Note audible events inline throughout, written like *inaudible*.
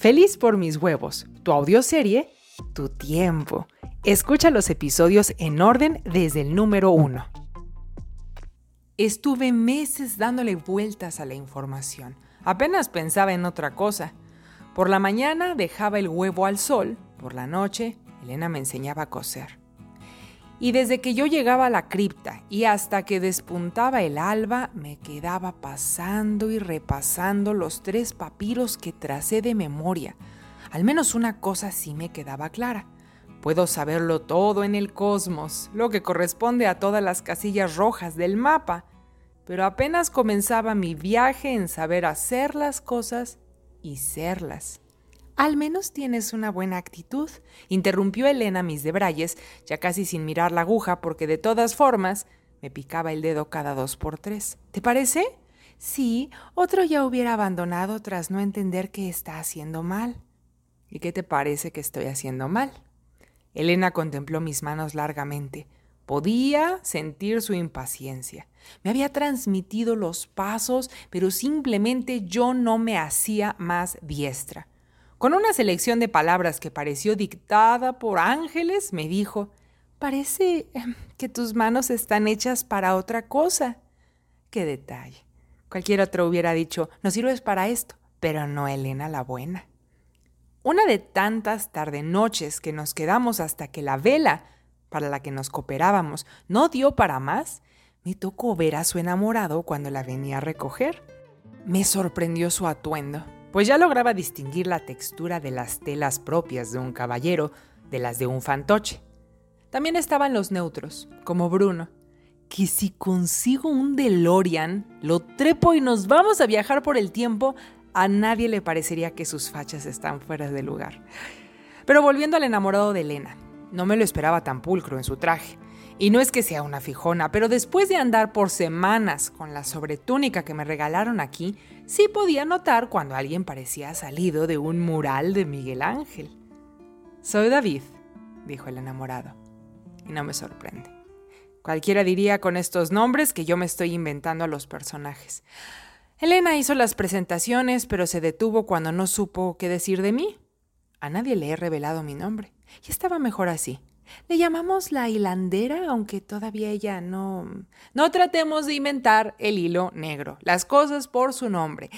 Feliz por mis huevos, tu audioserie, tu tiempo. Escucha los episodios en orden desde el número uno. Estuve meses dándole vueltas a la información. Apenas pensaba en otra cosa. Por la mañana dejaba el huevo al sol, por la noche Elena me enseñaba a coser. Y desde que yo llegaba a la cripta y hasta que despuntaba el alba, me quedaba pasando y repasando los tres papiros que tracé de memoria. Al menos una cosa sí me quedaba clara. Puedo saberlo todo en el cosmos, lo que corresponde a todas las casillas rojas del mapa, pero apenas comenzaba mi viaje en saber hacer las cosas y serlas. Al menos tienes una buena actitud, interrumpió Elena mis debrayes, ya casi sin mirar la aguja, porque de todas formas me picaba el dedo cada dos por tres. ¿Te parece? Sí, otro ya hubiera abandonado tras no entender que está haciendo mal. ¿Y qué te parece que estoy haciendo mal? Elena contempló mis manos largamente. Podía sentir su impaciencia. Me había transmitido los pasos, pero simplemente yo no me hacía más diestra. Con una selección de palabras que pareció dictada por ángeles, me dijo, parece em, que tus manos están hechas para otra cosa. Qué detalle. Cualquier otro hubiera dicho, no sirves para esto, pero no Elena la buena. Una de tantas tarde noches que nos quedamos hasta que la vela para la que nos cooperábamos no dio para más, me tocó ver a su enamorado cuando la venía a recoger. Me sorprendió su atuendo pues ya lograba distinguir la textura de las telas propias de un caballero de las de un fantoche. También estaban los neutros, como Bruno, que si consigo un DeLorean, lo trepo y nos vamos a viajar por el tiempo, a nadie le parecería que sus fachas están fuera de lugar. Pero volviendo al enamorado de Elena, no me lo esperaba tan pulcro en su traje. Y no es que sea una fijona, pero después de andar por semanas con la sobretúnica que me regalaron aquí, sí podía notar cuando alguien parecía salido de un mural de Miguel Ángel. Soy David, dijo el enamorado, y no me sorprende. Cualquiera diría con estos nombres que yo me estoy inventando a los personajes. Elena hizo las presentaciones, pero se detuvo cuando no supo qué decir de mí. A nadie le he revelado mi nombre, y estaba mejor así. Le llamamos la hilandera, aunque todavía ella no... No tratemos de inventar el hilo negro, las cosas por su nombre.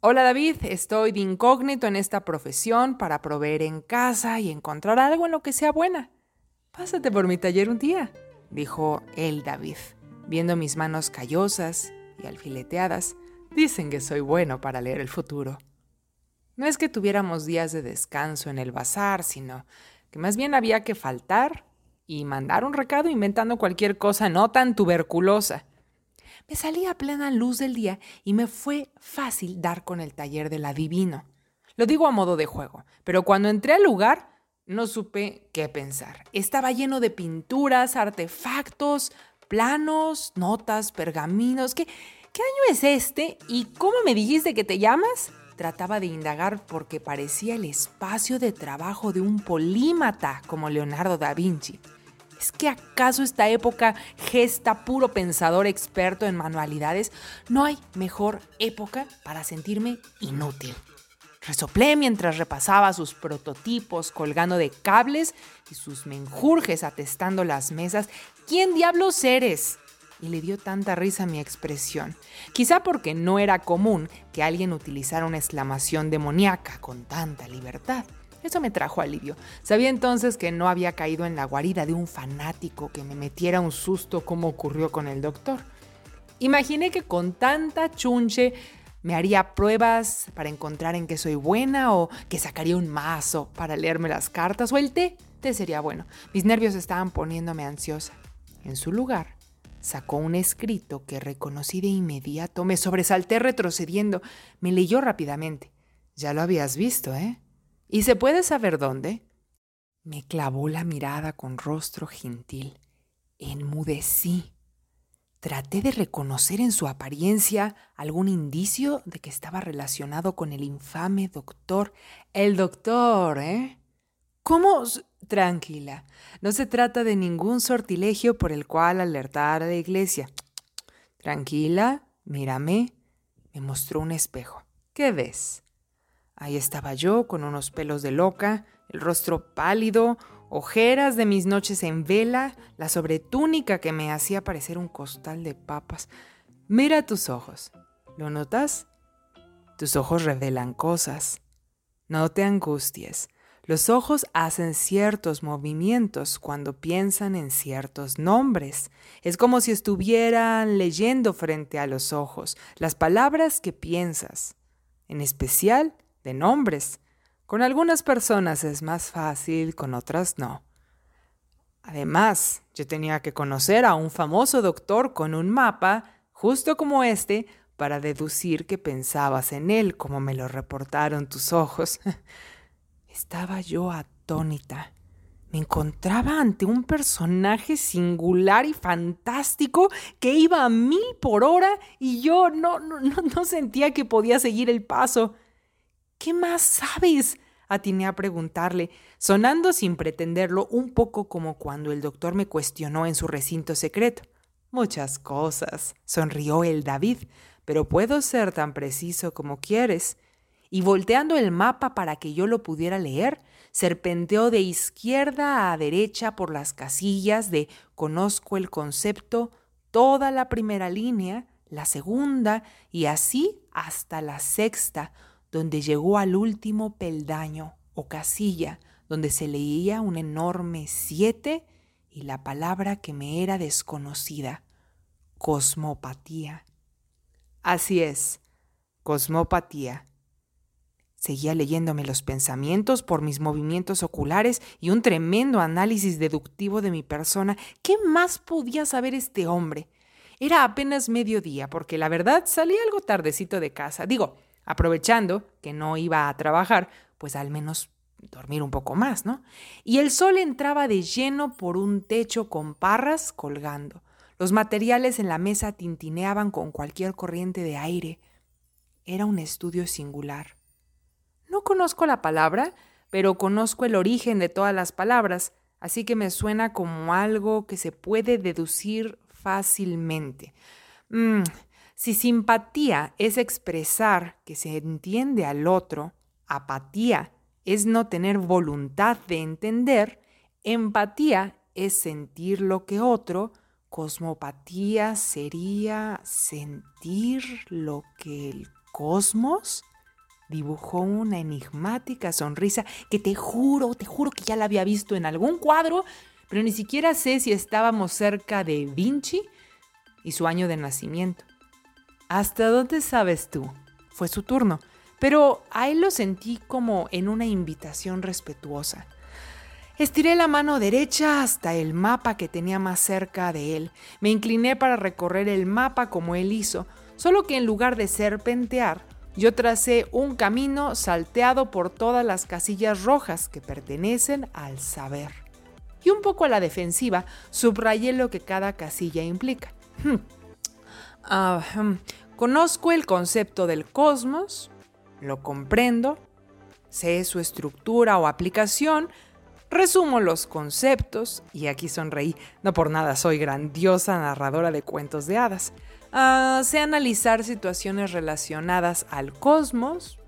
Hola David, estoy de incógnito en esta profesión para proveer en casa y encontrar algo en lo que sea buena. Pásate por mi taller un día, dijo él David, viendo mis manos callosas y alfileteadas. Dicen que soy bueno para leer el futuro. No es que tuviéramos días de descanso en el bazar, sino que más bien había que faltar y mandar un recado inventando cualquier cosa no tan tuberculosa. Me salí a plena luz del día y me fue fácil dar con el taller del adivino. Lo digo a modo de juego, pero cuando entré al lugar no supe qué pensar. Estaba lleno de pinturas, artefactos, planos, notas, pergaminos. ¿Qué, qué año es este? ¿Y cómo me dijiste que te llamas? Trataba de indagar porque parecía el espacio de trabajo de un polímata como Leonardo da Vinci. ¿Es que acaso esta época gesta puro pensador experto en manualidades? No hay mejor época para sentirme inútil. Resoplé mientras repasaba sus prototipos colgando de cables y sus menjurjes atestando las mesas. ¿Quién diablos eres? Y le dio tanta risa mi expresión. Quizá porque no era común que alguien utilizara una exclamación demoníaca con tanta libertad. Eso me trajo alivio. Sabía entonces que no había caído en la guarida de un fanático que me metiera un susto como ocurrió con el doctor. Imaginé que con tanta chunche me haría pruebas para encontrar en qué soy buena o que sacaría un mazo para leerme las cartas o el té. Té sería bueno. Mis nervios estaban poniéndome ansiosa. En su lugar, Sacó un escrito que reconocí de inmediato. Me sobresalté retrocediendo. Me leyó rápidamente. Ya lo habías visto, ¿eh? ¿Y se puede saber dónde? Me clavó la mirada con rostro gentil. Enmudecí. Traté de reconocer en su apariencia algún indicio de que estaba relacionado con el infame doctor. El doctor, ¿eh? ¿Cómo? Tranquila, no se trata de ningún sortilegio por el cual alertar a la iglesia. Tranquila, mírame. Me mostró un espejo. ¿Qué ves? Ahí estaba yo, con unos pelos de loca, el rostro pálido, ojeras de mis noches en vela, la sobretúnica que me hacía parecer un costal de papas. Mira tus ojos. ¿Lo notas? Tus ojos revelan cosas. No te angusties. Los ojos hacen ciertos movimientos cuando piensan en ciertos nombres. Es como si estuvieran leyendo frente a los ojos las palabras que piensas, en especial de nombres. Con algunas personas es más fácil, con otras no. Además, yo tenía que conocer a un famoso doctor con un mapa, justo como este, para deducir que pensabas en él, como me lo reportaron tus ojos. *laughs* Estaba yo atónita. Me encontraba ante un personaje singular y fantástico que iba a mil por hora y yo no, no, no sentía que podía seguir el paso. ¿Qué más sabes? atiné a preguntarle, sonando sin pretenderlo un poco como cuando el doctor me cuestionó en su recinto secreto. Muchas cosas, sonrió el David, pero puedo ser tan preciso como quieres. Y volteando el mapa para que yo lo pudiera leer, serpenteó de izquierda a derecha por las casillas de conozco el concepto, toda la primera línea, la segunda y así hasta la sexta, donde llegó al último peldaño o casilla, donde se leía un enorme siete y la palabra que me era desconocida, cosmopatía. Así es, cosmopatía. Seguía leyéndome los pensamientos por mis movimientos oculares y un tremendo análisis deductivo de mi persona. ¿Qué más podía saber este hombre? Era apenas mediodía, porque la verdad salí algo tardecito de casa. Digo, aprovechando que no iba a trabajar, pues al menos dormir un poco más, ¿no? Y el sol entraba de lleno por un techo con parras colgando. Los materiales en la mesa tintineaban con cualquier corriente de aire. Era un estudio singular. No conozco la palabra, pero conozco el origen de todas las palabras, así que me suena como algo que se puede deducir fácilmente. Mm, si simpatía es expresar que se entiende al otro, apatía es no tener voluntad de entender, empatía es sentir lo que otro, cosmopatía sería sentir lo que el cosmos dibujó una enigmática sonrisa que te juro, te juro que ya la había visto en algún cuadro, pero ni siquiera sé si estábamos cerca de Vinci y su año de nacimiento. ¿Hasta dónde sabes tú? Fue su turno, pero a él lo sentí como en una invitación respetuosa. Estiré la mano derecha hasta el mapa que tenía más cerca de él. Me incliné para recorrer el mapa como él hizo, solo que en lugar de serpentear, yo tracé un camino salteado por todas las casillas rojas que pertenecen al saber. Y un poco a la defensiva, subrayé lo que cada casilla implica. Hmm. Ah, hmm. Conozco el concepto del cosmos, lo comprendo, sé su estructura o aplicación, resumo los conceptos, y aquí sonreí, no por nada soy grandiosa narradora de cuentos de hadas. Ah, sé analizar situaciones relacionadas al cosmos,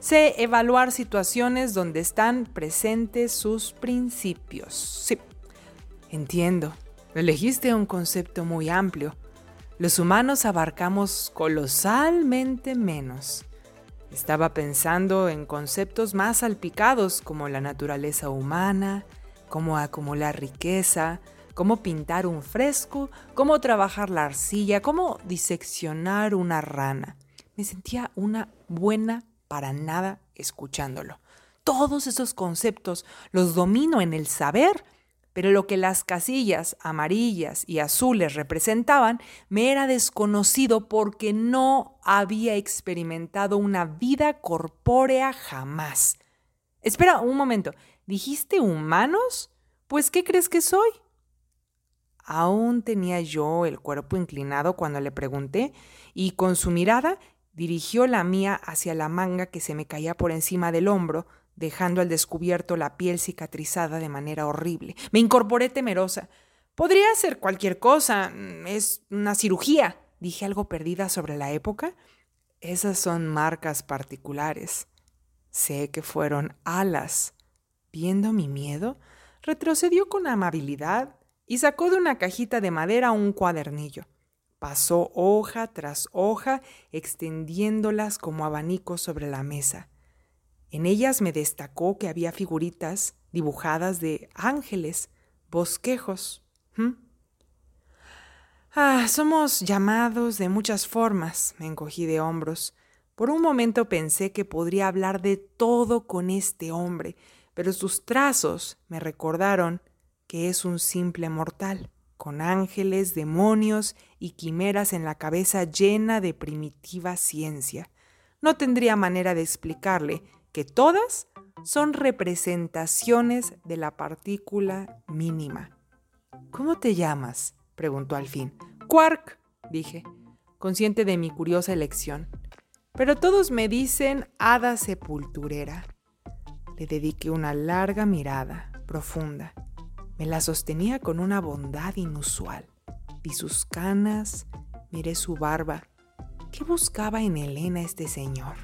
sé evaluar situaciones donde están presentes sus principios. Sí, entiendo. Elegiste un concepto muy amplio los humanos abarcamos colosalmente menos. Estaba pensando en conceptos más salpicados como la naturaleza humana, cómo acumular riqueza, cómo pintar un fresco, cómo trabajar la arcilla, cómo diseccionar una rana. Me sentía una buena para nada escuchándolo. Todos esos conceptos los domino en el saber pero lo que las casillas amarillas y azules representaban me era desconocido porque no había experimentado una vida corpórea jamás. Espera un momento, ¿dijiste humanos? Pues ¿qué crees que soy? Aún tenía yo el cuerpo inclinado cuando le pregunté y con su mirada dirigió la mía hacia la manga que se me caía por encima del hombro, dejando al descubierto la piel cicatrizada de manera horrible. Me incorporé temerosa. Podría ser cualquier cosa. Es una cirugía. Dije algo perdida sobre la época. Esas son marcas particulares. Sé que fueron alas. Viendo mi miedo, retrocedió con amabilidad y sacó de una cajita de madera un cuadernillo. Pasó hoja tras hoja, extendiéndolas como abanicos sobre la mesa. En ellas me destacó que había figuritas dibujadas de ángeles, bosquejos. Ah, somos llamados de muchas formas, me encogí de hombros. Por un momento pensé que podría hablar de todo con este hombre, pero sus trazos me recordaron que es un simple mortal, con ángeles, demonios y quimeras en la cabeza llena de primitiva ciencia. No tendría manera de explicarle que todas son representaciones de la partícula mínima. ¿Cómo te llamas? preguntó al fin. Quark, dije, consciente de mi curiosa elección. Pero todos me dicen hada sepulturera. Le dediqué una larga mirada, profunda. Me la sostenía con una bondad inusual. Vi sus canas, miré su barba. ¿Qué buscaba en Elena este señor?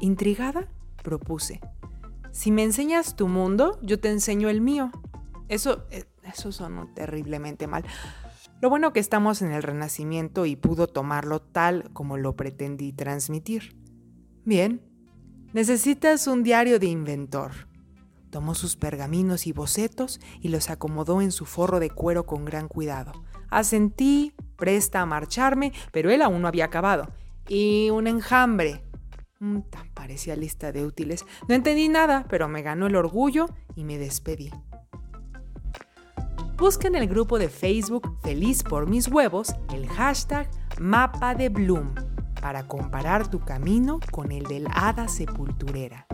Intrigada, propuse. Si me enseñas tu mundo, yo te enseño el mío. Eso, eh, eso sonó terriblemente mal. Lo bueno que estamos en el Renacimiento y pudo tomarlo tal como lo pretendí transmitir. Bien, necesitas un diario de inventor. Tomó sus pergaminos y bocetos y los acomodó en su forro de cuero con gran cuidado. Asentí, presta a marcharme, pero él aún no había acabado. Y un enjambre. Mm, tan parecía lista de útiles. No entendí nada, pero me ganó el orgullo y me despedí. Busca en el grupo de Facebook Feliz por mis huevos el hashtag Mapa de Bloom para comparar tu camino con el del hada sepulturera.